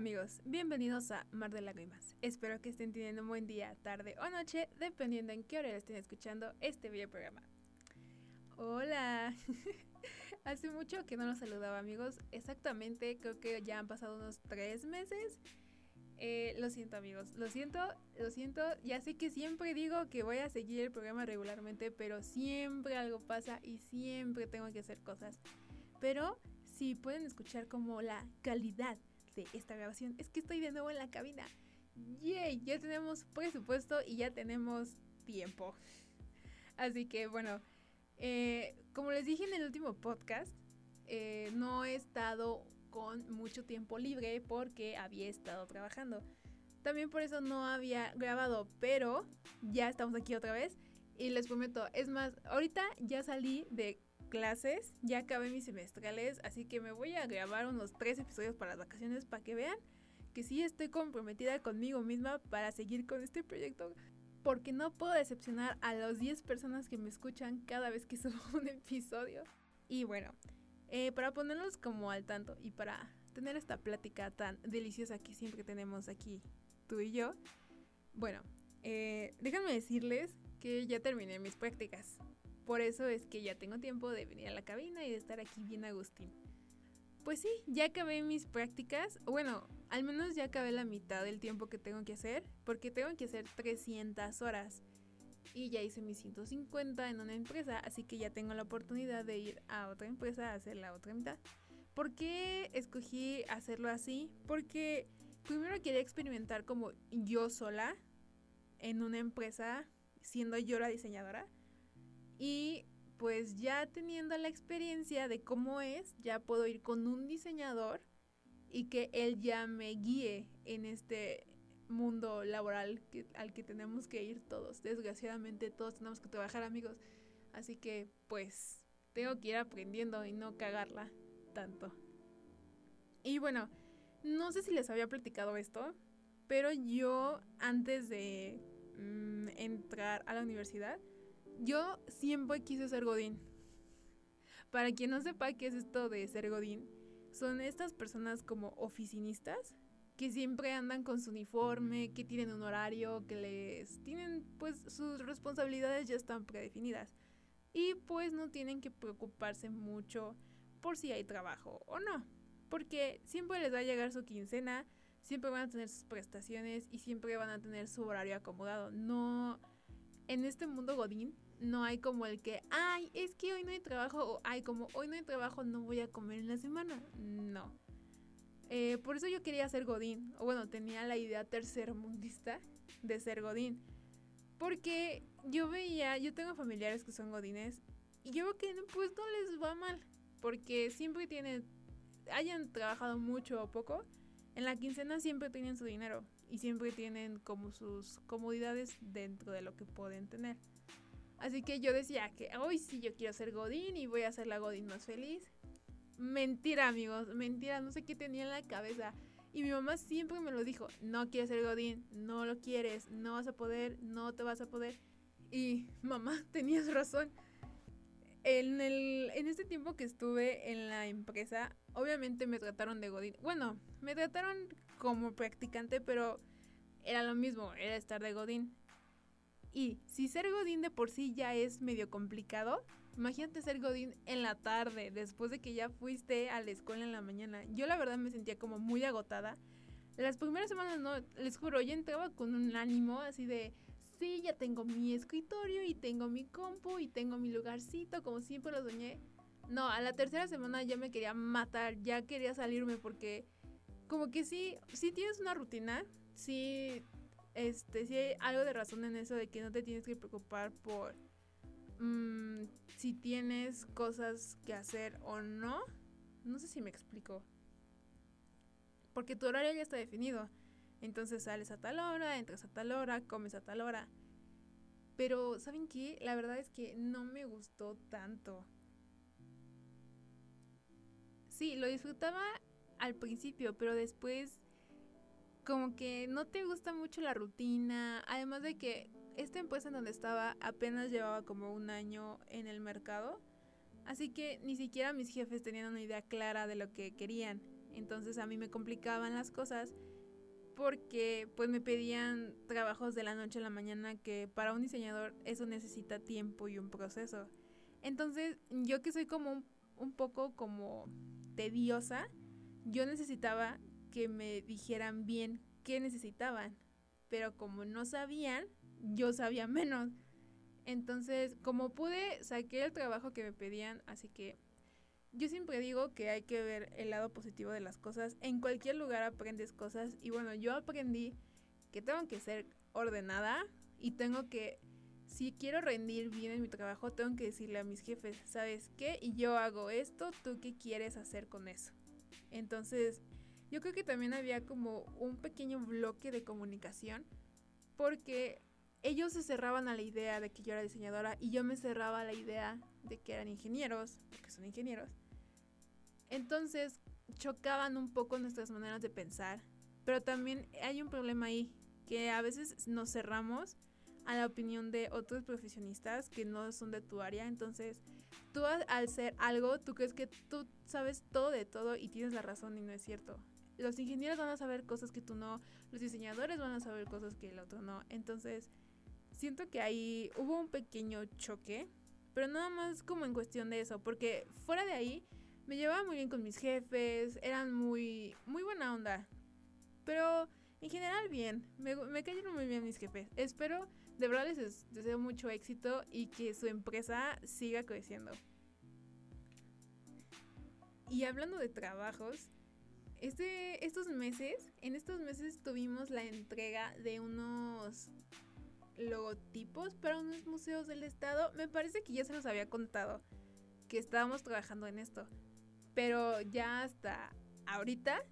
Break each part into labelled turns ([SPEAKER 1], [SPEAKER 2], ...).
[SPEAKER 1] amigos, bienvenidos a Mar de Lágrimas. Espero que estén teniendo un buen día, tarde o noche, dependiendo en qué hora estén escuchando este video programa. Hola, hace mucho que no los saludaba amigos, exactamente creo que ya han pasado unos tres meses. Eh, lo siento amigos, lo siento, lo siento, ya sé que siempre digo que voy a seguir el programa regularmente, pero siempre algo pasa y siempre tengo que hacer cosas. Pero si pueden escuchar como la calidad esta grabación es que estoy de nuevo en la cabina. ¡Yay! Ya tenemos presupuesto y ya tenemos tiempo. Así que bueno, eh, como les dije en el último podcast, eh, no he estado con mucho tiempo libre porque había estado trabajando. También por eso no había grabado, pero ya estamos aquí otra vez. Y les prometo, es más, ahorita ya salí de clases, ya acabé mis semestrales, así que me voy a grabar unos tres episodios para las vacaciones para que vean que sí estoy comprometida conmigo misma para seguir con este proyecto. Porque no puedo decepcionar a las 10 personas que me escuchan cada vez que subo un episodio. Y bueno, eh, para ponerlos como al tanto y para tener esta plática tan deliciosa que siempre tenemos aquí tú y yo, bueno, eh, déjenme decirles que ya terminé mis prácticas. Por eso es que ya tengo tiempo de venir a la cabina y de estar aquí bien Agustín. Pues sí, ya acabé mis prácticas. Bueno, al menos ya acabé la mitad del tiempo que tengo que hacer, porque tengo que hacer 300 horas. Y ya hice mis 150 en una empresa, así que ya tengo la oportunidad de ir a otra empresa a hacer la otra mitad. ¿Por qué escogí hacerlo así? Porque primero quería experimentar como yo sola en una empresa, siendo yo la diseñadora. Y pues ya teniendo la experiencia de cómo es, ya puedo ir con un diseñador y que él ya me guíe en este mundo laboral al que tenemos que ir todos. Desgraciadamente todos tenemos que trabajar amigos. Así que pues tengo que ir aprendiendo y no cagarla tanto. Y bueno, no sé si les había platicado esto, pero yo antes de mm, entrar a la universidad, yo siempre quise ser Godín. Para quien no sepa qué es esto de ser Godín, son estas personas como oficinistas que siempre andan con su uniforme, que tienen un horario, que les tienen pues sus responsabilidades ya están predefinidas y pues no tienen que preocuparse mucho por si hay trabajo o no, porque siempre les va a llegar su quincena, siempre van a tener sus prestaciones y siempre van a tener su horario acomodado. No en este mundo godín no hay como el que, ay, es que hoy no hay trabajo, o ay, como hoy no hay trabajo, no voy a comer en la semana. No. Eh, por eso yo quería ser Godín, o bueno, tenía la idea tercermundista de ser Godín. Porque yo veía, yo tengo familiares que son Godines, y yo veo que pues no les va mal, porque siempre tienen, hayan trabajado mucho o poco, en la quincena siempre tienen su dinero y siempre tienen como sus comodidades dentro de lo que pueden tener. Así que yo decía que hoy sí yo quiero ser Godín y voy a ser la Godín más feliz. Mentira, amigos, mentira, no sé qué tenía en la cabeza. Y mi mamá siempre me lo dijo, no quieres ser Godín, no lo quieres, no vas a poder, no te vas a poder. Y mamá, tenías razón. En, el, en este tiempo que estuve en la empresa, obviamente me trataron de Godín. Bueno, me trataron como practicante, pero era lo mismo, era estar de Godín. Y si ser Godín de por sí ya es medio complicado, imagínate ser Godín en la tarde, después de que ya fuiste a la escuela en la mañana. Yo la verdad me sentía como muy agotada. Las primeras semanas no, les juro, yo entraba con un ánimo así de, sí, ya tengo mi escritorio y tengo mi compu y tengo mi lugarcito, como siempre lo soñé. No, a la tercera semana ya me quería matar, ya quería salirme porque como que sí, sí tienes una rutina, sí este, sí hay algo de razón en eso de que no te tienes que preocupar por mm, si tienes cosas que hacer o no. No sé si me explico. Porque tu horario ya está definido. Entonces sales a tal hora, entras a tal hora, comes a tal hora. Pero, ¿saben qué? La verdad es que no me gustó tanto. Sí, lo disfrutaba al principio, pero después como que no te gusta mucho la rutina, además de que esta empresa en donde estaba apenas llevaba como un año en el mercado, así que ni siquiera mis jefes tenían una idea clara de lo que querían. Entonces a mí me complicaban las cosas porque pues me pedían trabajos de la noche a la mañana que para un diseñador eso necesita tiempo y un proceso. Entonces yo que soy como un, un poco como tediosa, yo necesitaba que me dijeran bien qué necesitaban, pero como no sabían, yo sabía menos. Entonces, como pude, saqué el trabajo que me pedían, así que yo siempre digo que hay que ver el lado positivo de las cosas. En cualquier lugar aprendes cosas y bueno, yo aprendí que tengo que ser ordenada y tengo que, si quiero rendir bien en mi trabajo, tengo que decirle a mis jefes, ¿sabes qué? Y yo hago esto, ¿tú qué quieres hacer con eso? Entonces, yo creo que también había como un pequeño bloque de comunicación porque ellos se cerraban a la idea de que yo era diseñadora y yo me cerraba a la idea de que eran ingenieros, porque son ingenieros. Entonces chocaban un poco nuestras maneras de pensar, pero también hay un problema ahí, que a veces nos cerramos a la opinión de otros profesionistas que no son de tu área, entonces tú al ser algo, tú crees que tú sabes todo de todo y tienes la razón y no es cierto. Los ingenieros van a saber cosas que tú no, los diseñadores van a saber cosas que el otro no, entonces siento que ahí hubo un pequeño choque, pero nada más como en cuestión de eso, porque fuera de ahí me llevaba muy bien con mis jefes, eran muy, muy buena onda, pero en general bien, me, me cayeron muy bien mis jefes. Espero, de verdad les deseo mucho éxito y que su empresa siga creciendo. Y hablando de trabajos, este, estos meses, en estos meses tuvimos la entrega de unos logotipos para unos museos del estado. Me parece que ya se los había contado que estábamos trabajando en esto. Pero ya hasta ahorita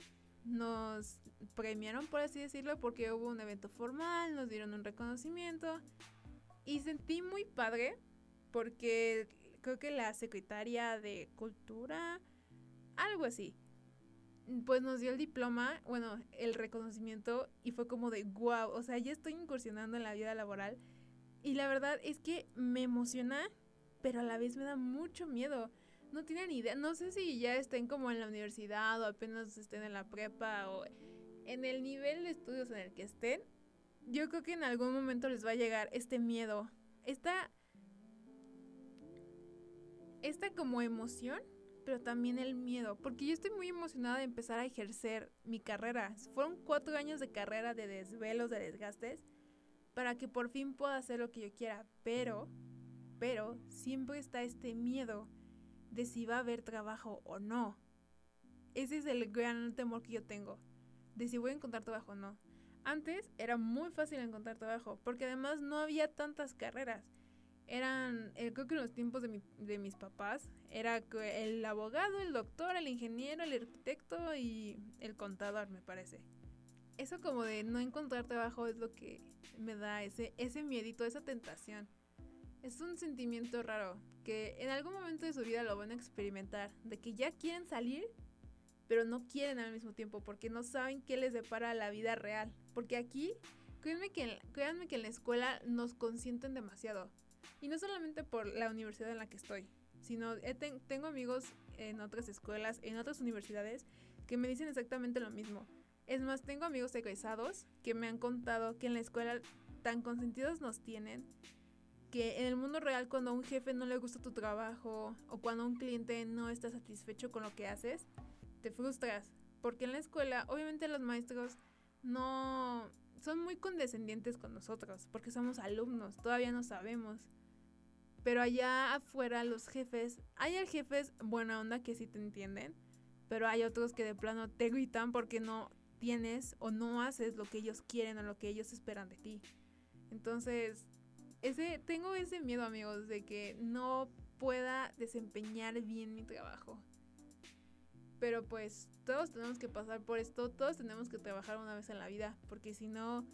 [SPEAKER 1] nos premiaron, por así decirlo, porque hubo un evento formal, nos dieron un reconocimiento. Y sentí muy padre porque creo que la secretaria de cultura, algo así, pues nos dio el diploma, bueno, el reconocimiento y fue como de wow, o sea, ya estoy incursionando en la vida laboral y la verdad es que me emociona, pero a la vez me da mucho miedo. No tienen idea, no sé si ya estén como en la universidad o apenas estén en la prepa o en el nivel de estudios en el que estén. Yo creo que en algún momento les va a llegar este miedo, esta esta como emoción pero también el miedo, porque yo estoy muy emocionada de empezar a ejercer mi carrera. Fueron cuatro años de carrera de desvelos, de desgastes, para que por fin pueda hacer lo que yo quiera, pero, pero siempre está este miedo de si va a haber trabajo o no. Ese es el gran temor que yo tengo, de si voy a encontrar trabajo o no. Antes era muy fácil encontrar trabajo, porque además no había tantas carreras eran, eh, creo que en los tiempos de, mi, de mis papás, era el abogado, el doctor, el ingeniero, el arquitecto y el contador, me parece. Eso como de no encontrar trabajo es lo que me da ese, ese miedito, esa tentación. Es un sentimiento raro que en algún momento de su vida lo van a experimentar, de que ya quieren salir, pero no quieren al mismo tiempo porque no saben qué les depara la vida real. Porque aquí, créanme que, créanme que en la escuela nos consienten demasiado y no solamente por la universidad en la que estoy, sino tengo amigos en otras escuelas, en otras universidades, que me dicen exactamente lo mismo. Es más, tengo amigos egresados que me han contado que en la escuela tan consentidos nos tienen que en el mundo real cuando a un jefe no le gusta tu trabajo o cuando un cliente no está satisfecho con lo que haces, te frustras. Porque en la escuela, obviamente los maestros no son muy condescendientes con nosotros, porque somos alumnos, todavía no sabemos. Pero allá afuera los jefes, hay jefes buena onda que sí te entienden, pero hay otros que de plano te gritan porque no tienes o no haces lo que ellos quieren o lo que ellos esperan de ti. Entonces, ese tengo ese miedo, amigos, de que no pueda desempeñar bien mi trabajo. Pero pues todos tenemos que pasar por esto, todos tenemos que trabajar una vez en la vida, porque si no,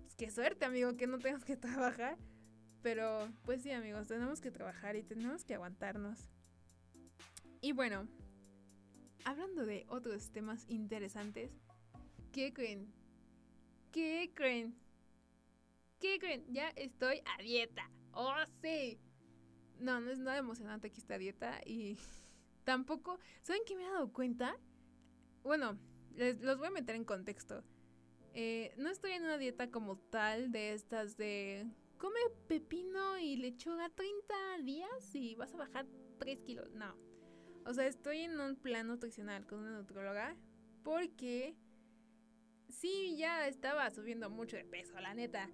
[SPEAKER 1] pues qué suerte, amigo, que no tengas que trabajar. Pero pues sí, amigos, tenemos que trabajar y tenemos que aguantarnos. Y bueno, hablando de otros temas interesantes, ¿qué creen? ¿Qué creen? ¿Qué creen? Ya estoy a dieta. ¡Oh, sí! No, no es nada emocionante aquí esta dieta y tampoco... ¿Saben qué me he dado cuenta? bueno, les, los voy a meter en contexto. Eh, no estoy en una dieta como tal de estas de come pepino y lechuga 30 días y vas a bajar 3 kilos. No. O sea, estoy en un plan nutricional con una nutróloga porque sí, ya estaba subiendo mucho de peso, la neta.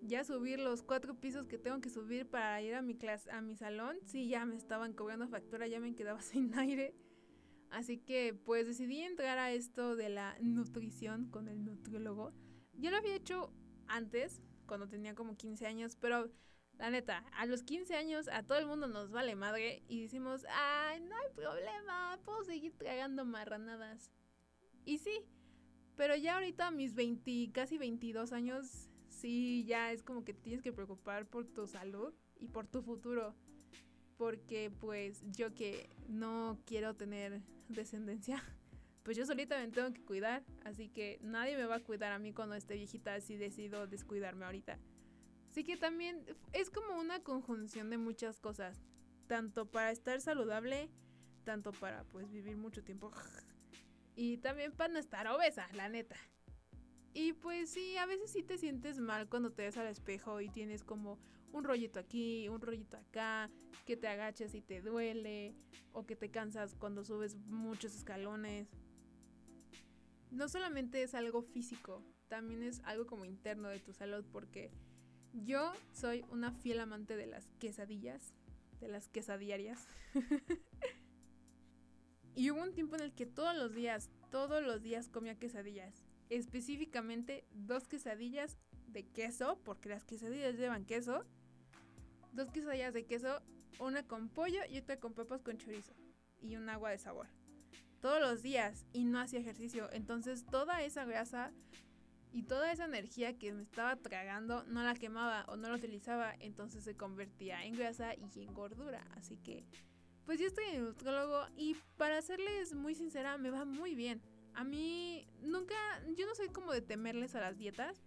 [SPEAKER 1] Ya subir los cuatro pisos que tengo que subir para ir a mi clase, a mi salón, sí, ya me estaban cobrando factura, ya me quedaba sin aire. Así que pues decidí entrar a esto de la nutrición con el nutriólogo. Yo lo había hecho antes, cuando tenía como 15 años, pero la neta, a los 15 años a todo el mundo nos vale madre y decimos, ay, no hay problema, puedo seguir tragando marranadas. Y sí, pero ya ahorita a mis 20, casi 22 años, sí, ya es como que tienes que preocupar por tu salud y por tu futuro. Porque pues yo que no quiero tener descendencia, pues yo solita me tengo que cuidar. Así que nadie me va a cuidar a mí cuando esté viejita si decido descuidarme ahorita. Así que también es como una conjunción de muchas cosas. Tanto para estar saludable, tanto para pues vivir mucho tiempo. Y también para no estar obesa, la neta. Y pues sí, a veces sí te sientes mal cuando te ves al espejo y tienes como un rollito aquí, un rollito acá, que te agachas y te duele, o que te cansas cuando subes muchos escalones. No solamente es algo físico, también es algo como interno de tu salud, porque yo soy una fiel amante de las quesadillas, de las quesadiarias. Y hubo un tiempo en el que todos los días, todos los días comía quesadillas. Específicamente dos quesadillas de queso, porque las quesadillas llevan queso. Dos quesadillas de queso, una con pollo y otra con papas con chorizo. Y un agua de sabor. Todos los días y no hacía ejercicio. Entonces toda esa grasa y toda esa energía que me estaba tragando no la quemaba o no la utilizaba. Entonces se convertía en grasa y en gordura. Así que pues yo estoy en nutrólogo y para serles muy sincera, me va muy bien. A mí nunca, yo no soy como de temerles a las dietas,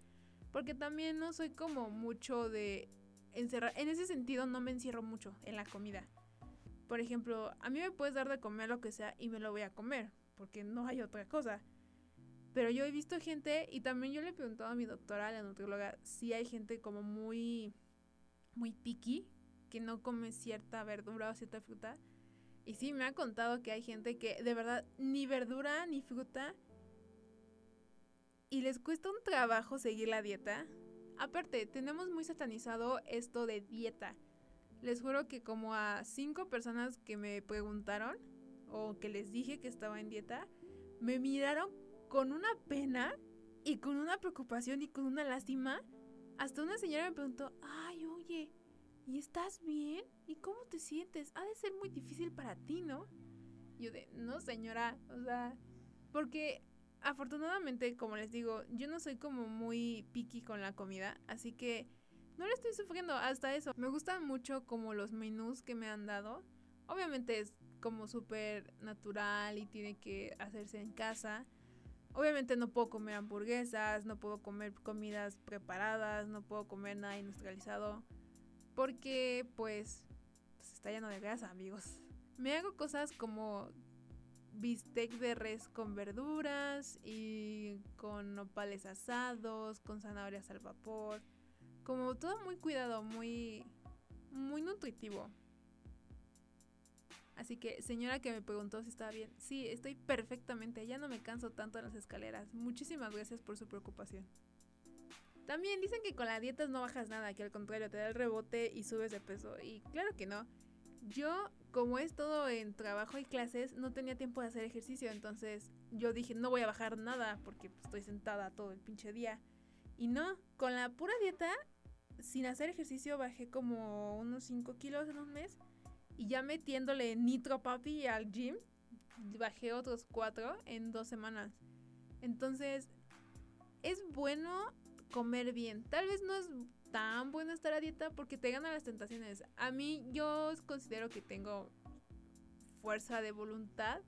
[SPEAKER 1] porque también no soy como mucho de encerrar, en ese sentido no me encierro mucho en la comida. Por ejemplo, a mí me puedes dar de comer lo que sea y me lo voy a comer, porque no hay otra cosa. Pero yo he visto gente, y también yo le he preguntado a mi doctora, la nutrióloga, si hay gente como muy, muy picky, que no come cierta verdura o cierta fruta. Y sí, me ha contado que hay gente que de verdad ni verdura ni fruta y les cuesta un trabajo seguir la dieta. Aparte, tenemos muy satanizado esto de dieta. Les juro que como a cinco personas que me preguntaron o que les dije que estaba en dieta, me miraron con una pena y con una preocupación y con una lástima. Hasta una señora me preguntó, ay, oye, ¿y estás bien? ¿Y cómo te sientes? Ha de ser muy difícil para ti, ¿no? Yo de, no señora, o sea, porque afortunadamente, como les digo, yo no soy como muy picky con la comida, así que no le estoy sufriendo hasta eso. Me gustan mucho como los menús que me han dado. Obviamente es como súper natural y tiene que hacerse en casa. Obviamente no puedo comer hamburguesas, no puedo comer comidas preparadas, no puedo comer nada industrializado. Porque pues, pues, está lleno de grasa, amigos. Me hago cosas como bistec de res con verduras y con nopales asados, con zanahorias al vapor. Como todo muy cuidado, muy muy nutritivo. Así que, señora que me preguntó si estaba bien, sí, estoy perfectamente, ya no me canso tanto en las escaleras. Muchísimas gracias por su preocupación. También dicen que con la dieta no bajas nada, que al contrario te da el rebote y subes de peso. Y claro que no. Yo, como es todo en trabajo y clases, no tenía tiempo de hacer ejercicio. Entonces yo dije, no voy a bajar nada porque pues, estoy sentada todo el pinche día. Y no, con la pura dieta, sin hacer ejercicio, bajé como unos 5 kilos en un mes. Y ya metiéndole nitro papi al gym, bajé otros 4 en dos semanas. Entonces, es bueno comer bien. Tal vez no es tan bueno estar a dieta porque te ganan las tentaciones. A mí yo considero que tengo fuerza de voluntad.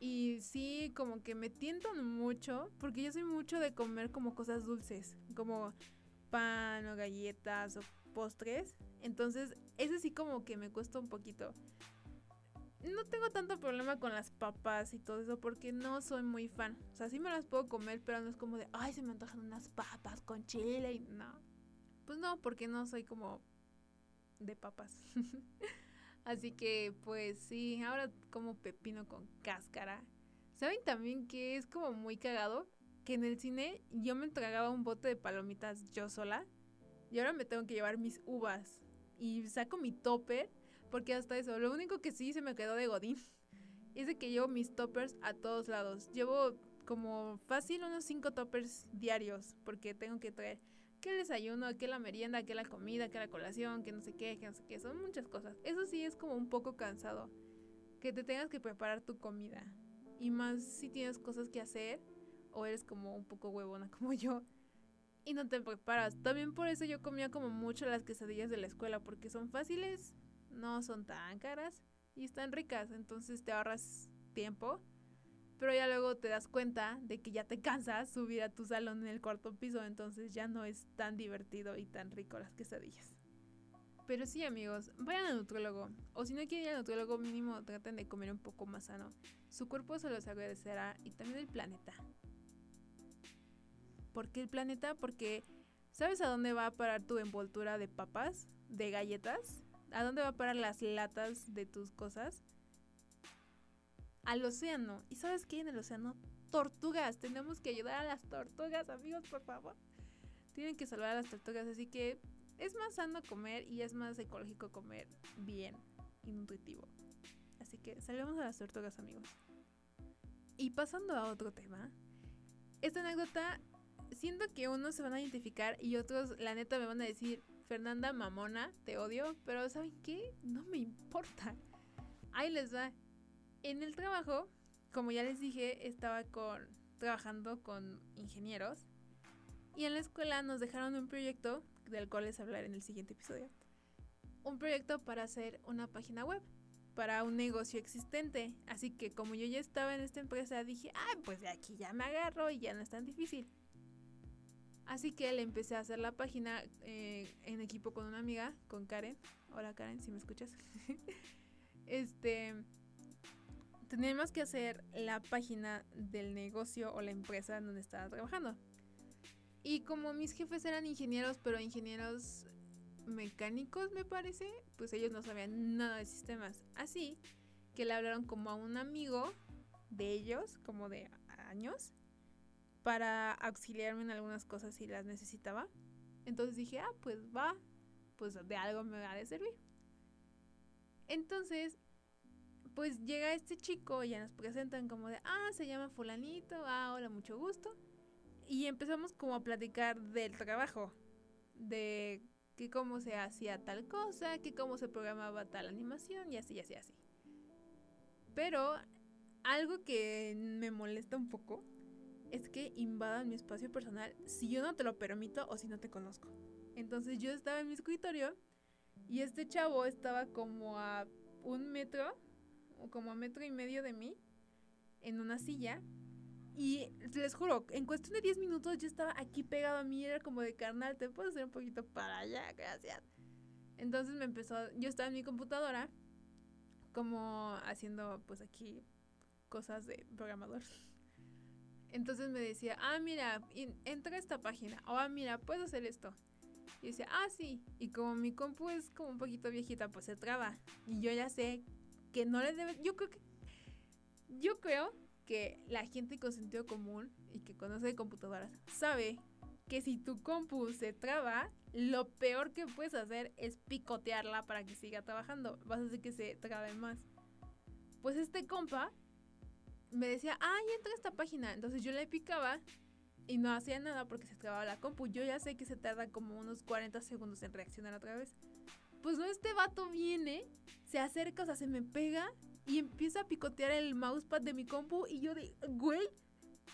[SPEAKER 1] Y sí, como que me tientan mucho, porque yo soy mucho de comer como cosas dulces, como pan o galletas o postres. Entonces, ese sí como que me cuesta un poquito. no tengo tanto problema con las papas y todo eso porque no soy muy fan. O sea, sí me las puedo comer, pero no es como de, ay, se me antojan unas papas con chile y no. Pues no, porque no soy como de papas. Así que, pues sí, ahora como pepino con cáscara. ¿Saben también que es como muy cagado? Que en el cine yo me tragaba un bote de palomitas yo sola. Y ahora me tengo que llevar mis uvas. Y saco mi topper porque hasta eso, lo único que sí se me quedó de Godín es de que llevo mis toppers a todos lados. Llevo como fácil unos 5 toppers diarios porque tengo que traer que el desayuno, que la merienda, que la comida, que la colación, que no sé qué, que no sé qué. Son muchas cosas. Eso sí es como un poco cansado. Que te tengas que preparar tu comida. Y más si tienes cosas que hacer o eres como un poco huevona como yo y no te preparas. También por eso yo comía como mucho las quesadillas de la escuela porque son fáciles no son tan caras y están ricas, entonces te ahorras tiempo. Pero ya luego te das cuenta de que ya te cansas subir a tu salón en el cuarto piso, entonces ya no es tan divertido y tan rico las quesadillas. Pero sí, amigos, vayan al nutrólogo. O si no quieren ir al nutrólogo, mínimo traten de comer un poco más sano. Su cuerpo se los agradecerá y también el planeta. ¿Por qué el planeta? Porque ¿sabes a dónde va a parar tu envoltura de papas? ¿De galletas? ¿A dónde va a parar las latas de tus cosas? Al océano. ¿Y sabes qué en el océano? Tortugas. Tenemos que ayudar a las tortugas, amigos, por favor. Tienen que salvar a las tortugas, así que es más sano comer y es más ecológico comer bien y nutritivo. Así que salvemos a las tortugas, amigos. Y pasando a otro tema, esta anécdota, siento que unos se van a identificar y otros, la neta, me van a decir, Fernanda Mamona, te odio, pero ¿saben qué? No me importa. Ahí les va. En el trabajo, como ya les dije, estaba con trabajando con ingenieros y en la escuela nos dejaron un proyecto del cual les hablaré en el siguiente episodio. Un proyecto para hacer una página web para un negocio existente. Así que como yo ya estaba en esta empresa, dije, ay, pues de aquí ya me agarro y ya no es tan difícil. Así que le empecé a hacer la página eh, en equipo con una amiga, con Karen. Hola Karen, si me escuchas. este, teníamos que hacer la página del negocio o la empresa en donde estaba trabajando. Y como mis jefes eran ingenieros, pero ingenieros mecánicos me parece, pues ellos no sabían nada de sistemas. Así que le hablaron como a un amigo de ellos, como de años, para auxiliarme en algunas cosas si las necesitaba. Entonces dije, ah, pues va, pues de algo me va a servir. Entonces, pues llega este chico y ya nos presentan como de, ah, se llama fulanito, ah, hola, mucho gusto. Y empezamos como a platicar del trabajo, de que cómo se hacía tal cosa, que cómo se programaba tal animación y así, y así, así. Pero algo que me molesta un poco es que invadan mi espacio personal si yo no te lo permito o si no te conozco. Entonces yo estaba en mi escritorio y este chavo estaba como a un metro, o como a metro y medio de mí, en una silla. Y les juro, en cuestión de 10 minutos yo estaba aquí pegado a mí, era como de carnal, te puedo hacer un poquito para allá, gracias. Entonces me empezó, yo estaba en mi computadora, como haciendo pues aquí cosas de programador. Entonces me decía, ah, mira, entra a esta página. O, ah, mira, puedo hacer esto. Y decía, ah, sí. Y como mi compu es como un poquito viejita, pues se traba. Y yo ya sé que no le debe. Yo creo que. Yo creo que la gente con sentido común y que conoce computadoras sabe que si tu compu se traba, lo peor que puedes hacer es picotearla para que siga trabajando. Vas a hacer que se trabe más. Pues este compa me decía, ay, entra a esta página. Entonces yo le picaba y no hacía nada porque se trababa la compu. Yo ya sé que se tarda como unos 40 segundos en reaccionar otra vez. Pues no, este vato viene, se acerca, o sea, se me pega y empieza a picotear el mousepad de mi compu y yo de, güey,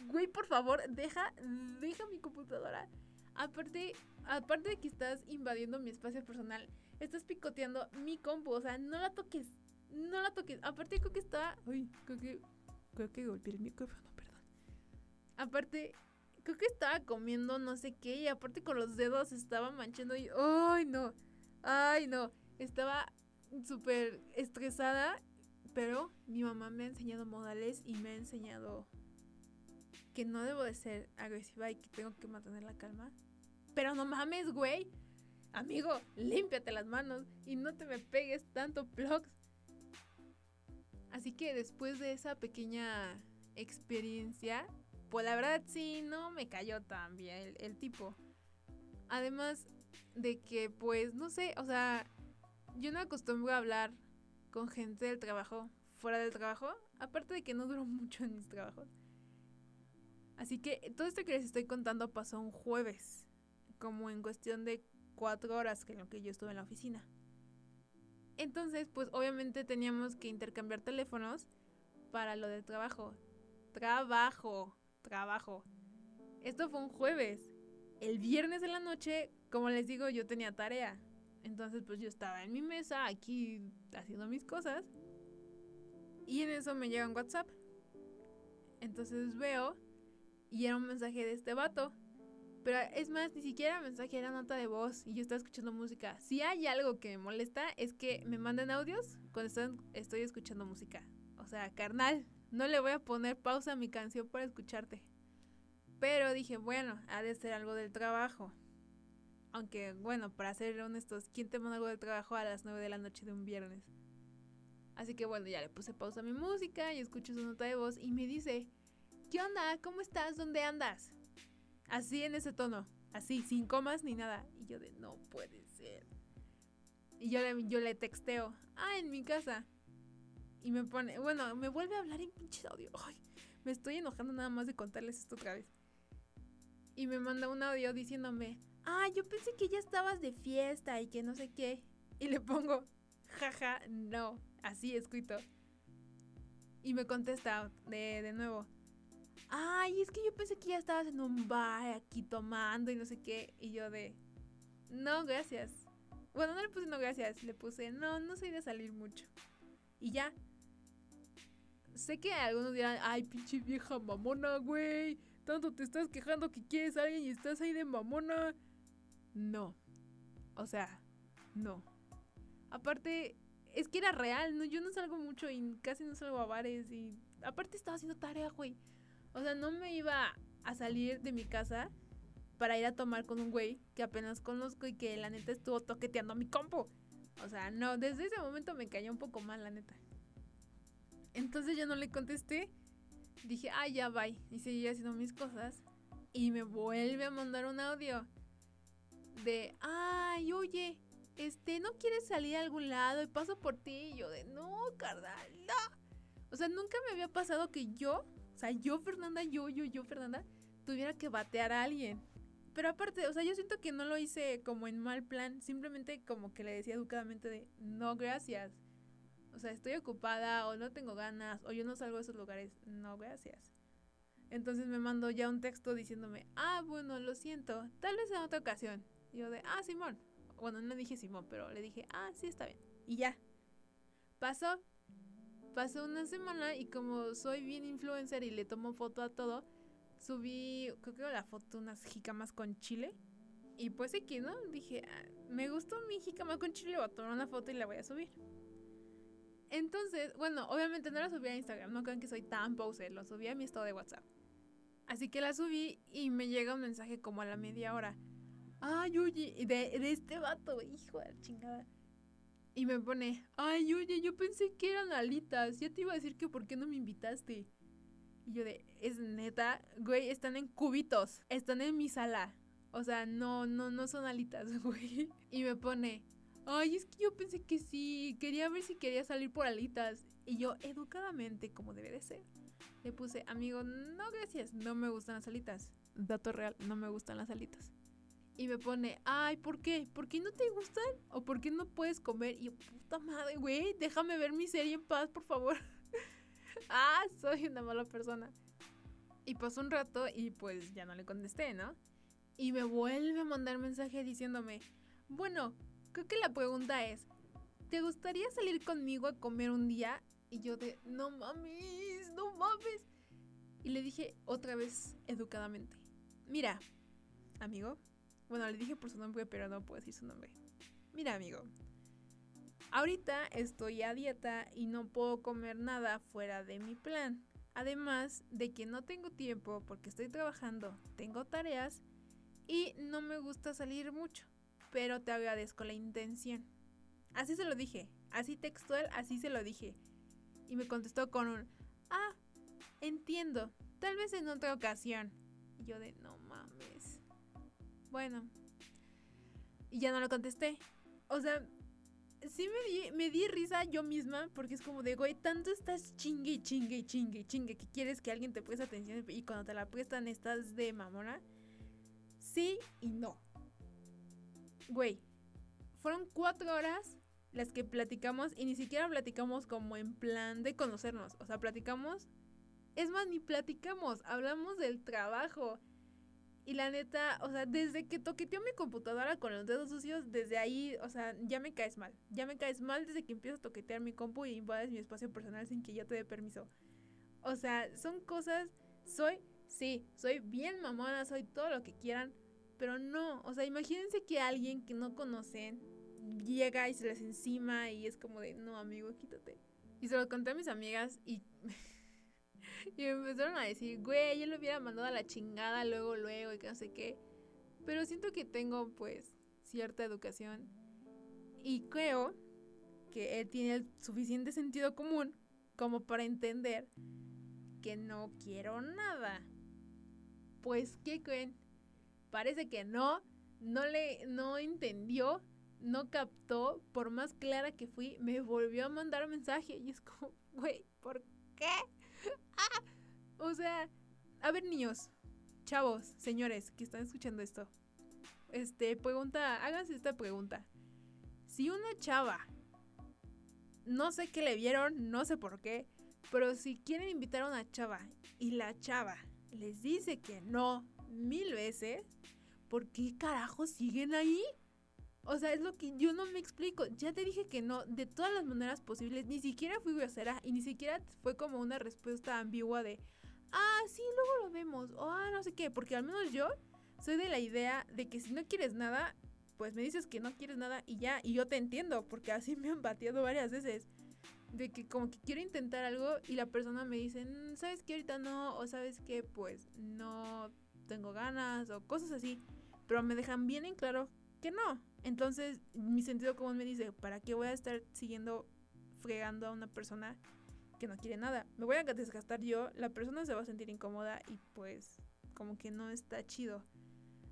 [SPEAKER 1] güey, por favor, deja, deja mi computadora. Aparte, aparte de que estás invadiendo mi espacio personal, estás picoteando mi compu, o sea, no la toques, no la toques. Aparte creo que está, uy, creo que Creo que golpeé el micrófono, perdón. Aparte, creo que estaba comiendo no sé qué y aparte con los dedos estaba manchando y... ¡Ay, no! ¡Ay, no! Estaba súper estresada Pero mi mamá me ha enseñado modales y me ha enseñado que no debo de ser agresiva y que tengo que mantener la calma. Pero no mames, güey. Amigo, límpiate las manos y no te me pegues tanto plugs. Así que después de esa pequeña experiencia, pues la verdad sí, no me cayó tan bien el, el tipo. Además de que, pues, no sé, o sea, yo no acostumbro a hablar con gente del trabajo, fuera del trabajo, aparte de que no duro mucho en mis trabajos. Así que todo esto que les estoy contando pasó un jueves, como en cuestión de cuatro horas que en lo que yo estuve en la oficina. Entonces, pues obviamente teníamos que intercambiar teléfonos para lo del trabajo. Trabajo, trabajo. Esto fue un jueves. El viernes de la noche, como les digo, yo tenía tarea. Entonces, pues yo estaba en mi mesa, aquí haciendo mis cosas. Y en eso me llega un WhatsApp. Entonces veo y era un mensaje de este vato. Pero es más, ni siquiera mensaje, era nota de voz y yo estaba escuchando música. Si hay algo que me molesta es que me manden audios cuando estoy escuchando música. O sea, carnal, no le voy a poner pausa a mi canción para escucharte. Pero dije, bueno, ha de ser algo del trabajo. Aunque, bueno, para ser honestos, ¿quién te manda algo del trabajo a las 9 de la noche de un viernes? Así que bueno, ya le puse pausa a mi música y escucho su nota de voz y me dice, ¿qué onda? ¿Cómo estás? ¿Dónde andas? Así en ese tono, así, sin comas ni nada. Y yo de, no puede ser. Y yo le, yo le texteo, ah, en mi casa. Y me pone, bueno, me vuelve a hablar en pinche audio. Ay, me estoy enojando nada más de contarles esto otra vez. Y me manda un audio diciéndome, ah, yo pensé que ya estabas de fiesta y que no sé qué. Y le pongo, jaja, no, así escrito. Y me contesta de, de nuevo, ay, es que yo pensé que ya estabas en un bar aquí tomando y no sé qué. Y yo de, no, gracias. Bueno, no le puse no, gracias. Le puse, no, no soy de salir mucho. Y ya. Sé que algunos dirán, ay, pinche vieja mamona, güey. Tanto te estás quejando que quieres a alguien y estás ahí de mamona. No. O sea, no. Aparte, es que era real, ¿no? Yo no salgo mucho y casi no salgo a bares y... Aparte estaba haciendo tarea, güey. O sea, no me iba a salir de mi casa para ir a tomar con un güey que apenas conozco y que la neta estuvo toqueteando mi compo. O sea, no, desde ese momento me cayó un poco mal, la neta. Entonces yo no le contesté. Dije, ah, ya bye. Y seguí haciendo mis cosas. Y me vuelve a mandar un audio de, ay, oye, este, ¿no quieres salir a algún lado y paso por ti? Y yo de, no, carnal, no. O sea, nunca me había pasado que yo sea, yo, Fernanda, yo, yo, yo, Fernanda, tuviera que batear a alguien. Pero aparte, o sea, yo siento que no lo hice como en mal plan, simplemente como que le decía educadamente de, no, gracias. O sea, estoy ocupada o no tengo ganas o yo no salgo de esos lugares, no, gracias. Entonces me mandó ya un texto diciéndome, ah, bueno, lo siento, tal vez en otra ocasión. Y yo de, ah, Simón. Bueno, no dije Simón, pero le dije, ah, sí, está bien. Y ya. Pasó pasó una semana y como soy bien influencer y le tomo foto a todo, subí, creo que la foto unas jicamas con chile. Y pues aquí, ¿no? Dije, ah, me gustó mi jicama con chile, voy a tomar una foto y la voy a subir. Entonces, bueno, obviamente no la subí a Instagram, no crean que soy tan pose, lo subí a mi estado de WhatsApp. Así que la subí y me llega un mensaje como a la media hora. Ay, oye, de, de este vato, hijo de chingada. Y me pone, ay, oye, yo pensé que eran alitas. Ya te iba a decir que por qué no me invitaste. Y yo de, es neta, güey, están en cubitos. Están en mi sala. O sea, no, no, no son alitas, güey. Y me pone, ay, es que yo pensé que sí. Quería ver si quería salir por alitas. Y yo, educadamente, como debe de ser, le puse, amigo, no gracias, no me gustan las alitas. Dato real, no me gustan las alitas y me pone, ay, ¿por qué? ¿Por qué no te gustan? ¿O por qué no puedes comer? Y yo, puta madre, güey, déjame ver mi serie en paz, por favor. ah, soy una mala persona. Y pasó un rato y pues ya no le contesté, ¿no? Y me vuelve a mandar mensaje diciéndome, bueno, creo que la pregunta es, ¿te gustaría salir conmigo a comer un día? Y yo de, no mames, no mames. Y le dije otra vez educadamente, mira, amigo, bueno, le dije por su nombre, pero no puedo decir su nombre. Mira, amigo. Ahorita estoy a dieta y no puedo comer nada fuera de mi plan. Además de que no tengo tiempo porque estoy trabajando, tengo tareas y no me gusta salir mucho. Pero te agradezco la intención. Así se lo dije, así textual, así se lo dije. Y me contestó con un, ah, entiendo, tal vez en otra ocasión. Y yo de, no mames. Bueno. Y ya no lo contesté. O sea, sí me di, me di risa yo misma porque es como de, güey, tanto estás chingue, chingue, chingue, chingue que quieres que alguien te preste atención y cuando te la prestan estás de mamona. Sí y no. Güey, fueron cuatro horas las que platicamos y ni siquiera platicamos como en plan de conocernos. O sea, platicamos. Es más, ni platicamos, hablamos del trabajo. Y la neta, o sea, desde que toqueteó mi computadora con los dedos sucios, desde ahí, o sea, ya me caes mal. Ya me caes mal desde que empiezo a toquetear mi compu y invades mi espacio personal sin que yo te dé permiso. O sea, son cosas. Soy, sí, soy bien mamona, soy todo lo que quieran. Pero no, o sea, imagínense que alguien que no conocen llega y se les encima y es como de, no, amigo, quítate. Y se lo conté a mis amigas y y me empezaron a decir, güey, yo lo hubiera mandado a la chingada luego, luego y que no sé qué. Pero siento que tengo pues cierta educación y creo que él tiene el suficiente sentido común como para entender que no quiero nada. Pues, ¿qué creen? Parece que no, no le, no entendió, no captó, por más clara que fui, me volvió a mandar mensaje y es como, güey, ¿por qué? O sea, a ver niños, chavos, señores que están escuchando esto. Este, pregunta, háganse esta pregunta. Si una chava, no sé qué le vieron, no sé por qué, pero si quieren invitar a una chava y la chava les dice que no mil veces, ¿por qué carajo siguen ahí? O sea, es lo que yo no me explico. Ya te dije que no, de todas las maneras posibles. Ni siquiera fui grosera y ni siquiera fue como una respuesta ambigua de, ah, sí, luego lo vemos. O, ah, no sé qué. Porque al menos yo soy de la idea de que si no quieres nada, pues me dices que no quieres nada y ya. Y yo te entiendo, porque así me han bateado varias veces. De que como que quiero intentar algo y la persona me dice, mm, ¿sabes qué? Ahorita no. O ¿sabes qué? Pues no tengo ganas o cosas así. Pero me dejan bien en claro que no. Entonces, mi sentido común me dice, ¿para qué voy a estar siguiendo fregando a una persona que no quiere nada? Me voy a desgastar yo, la persona se va a sentir incómoda y pues como que no está chido.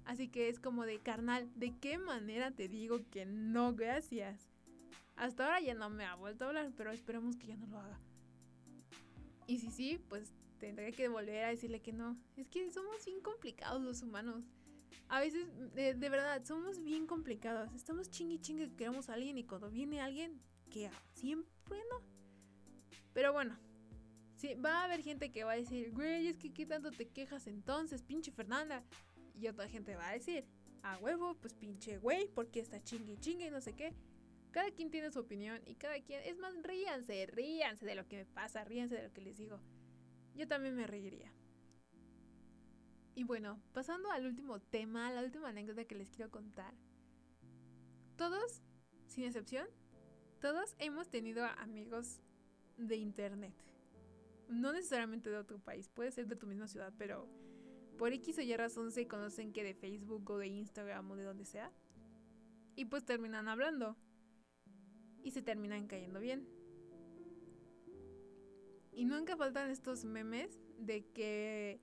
[SPEAKER 1] Así que es como de carnal, ¿de qué manera te digo que no, gracias? Hasta ahora ya no me ha vuelto a hablar, pero esperemos que ya no lo haga. Y si sí, pues tendré que volver a decirle que no. Es que somos bien complicados los humanos a veces, de, verdad, somos bien complicados. Estamos chingue chingue que queremos a alguien y cuando viene alguien, que siempre no. Pero bueno, sí, va a haber gente que va a decir, güey, es que qué tanto te quejas entonces, pinche Fernanda. Y otra gente va a decir, a huevo, pues pinche güey, porque está chingue chingue y no sé qué. Cada quien tiene su opinión y cada quien, es más, ríanse, ríanse de lo que me pasa, ríanse de lo que les digo. Yo también me reiría. Y bueno, pasando al último tema, la última anécdota que les quiero contar. Todos, sin excepción, todos hemos tenido amigos de internet. No necesariamente de otro país, puede ser de tu misma ciudad, pero por X o Y razón se conocen que de Facebook o de Instagram o de donde sea. Y pues terminan hablando. Y se terminan cayendo bien. Y nunca faltan estos memes de que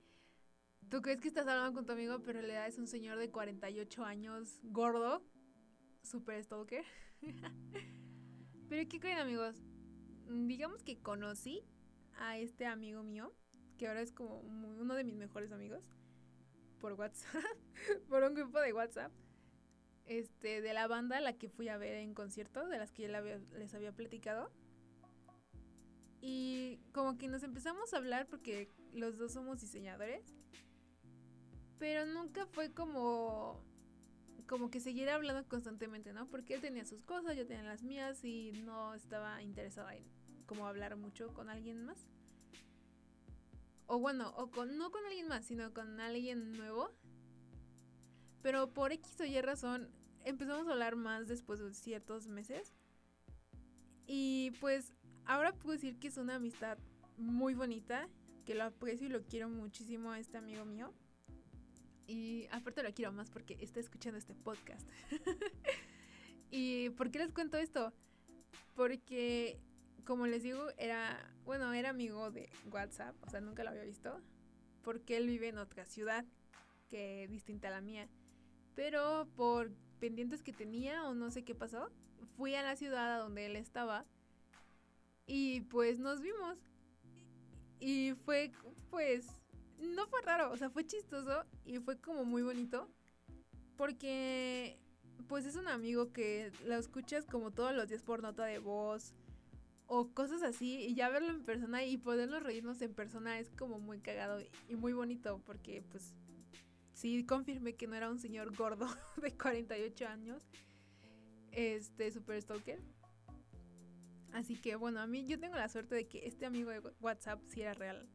[SPEAKER 1] Tú crees que estás hablando con tu amigo, pero en realidad es un señor de 48 años, gordo, super stalker. pero ¿qué creen amigos? Mm, digamos que conocí a este amigo mío, que ahora es como uno de mis mejores amigos, por WhatsApp, por un grupo de WhatsApp, este, de la banda a la que fui a ver en concierto, de las que ya les había platicado. Y como que nos empezamos a hablar porque los dos somos diseñadores pero nunca fue como como que siguiera hablando constantemente, ¿no? Porque él tenía sus cosas, yo tenía las mías y no estaba interesada en como hablar mucho con alguien más. O bueno, o con no con alguien más, sino con alguien nuevo. Pero por X o Y razón empezamos a hablar más después de ciertos meses. Y pues ahora puedo decir que es una amistad muy bonita, que lo aprecio y lo quiero muchísimo a este amigo mío. Y aparte lo quiero más porque está escuchando este podcast. ¿Y por qué les cuento esto? Porque, como les digo, era, bueno, era amigo de WhatsApp, o sea, nunca lo había visto, porque él vive en otra ciudad que distinta a la mía. Pero por pendientes que tenía o no sé qué pasó, fui a la ciudad a donde él estaba y pues nos vimos. Y fue, pues, no fue raro, o sea, fue chistoso y fue como muy bonito. Porque, pues, es un amigo que lo escuchas como todos los días por nota de voz o cosas así. Y ya verlo en persona y podernos reírnos en persona es como muy cagado y muy bonito. Porque, pues, sí confirmé que no era un señor gordo de 48 años. Este, super stalker. Así que bueno, a mí yo tengo la suerte de que este amigo de WhatsApp sí era real.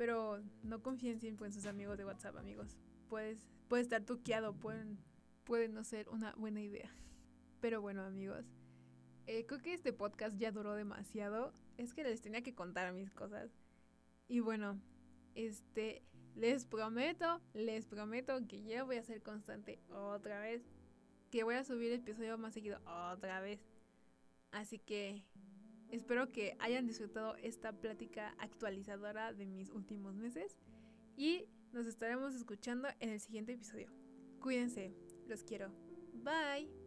[SPEAKER 1] Pero no confíen siempre en sus amigos de WhatsApp, amigos. Puedes, puede estar tuqueado, pueden, puede no ser una buena idea. Pero bueno, amigos. Eh, creo que este podcast ya duró demasiado. Es que les tenía que contar mis cosas. Y bueno, este, les prometo, les prometo que ya voy a ser constante otra vez. Que voy a subir el episodio más seguido otra vez. Así que espero que hayan disfrutado esta plática actualizadora de mis últimos meses. Y nos estaremos escuchando en el siguiente episodio. Cuídense, los quiero. Bye.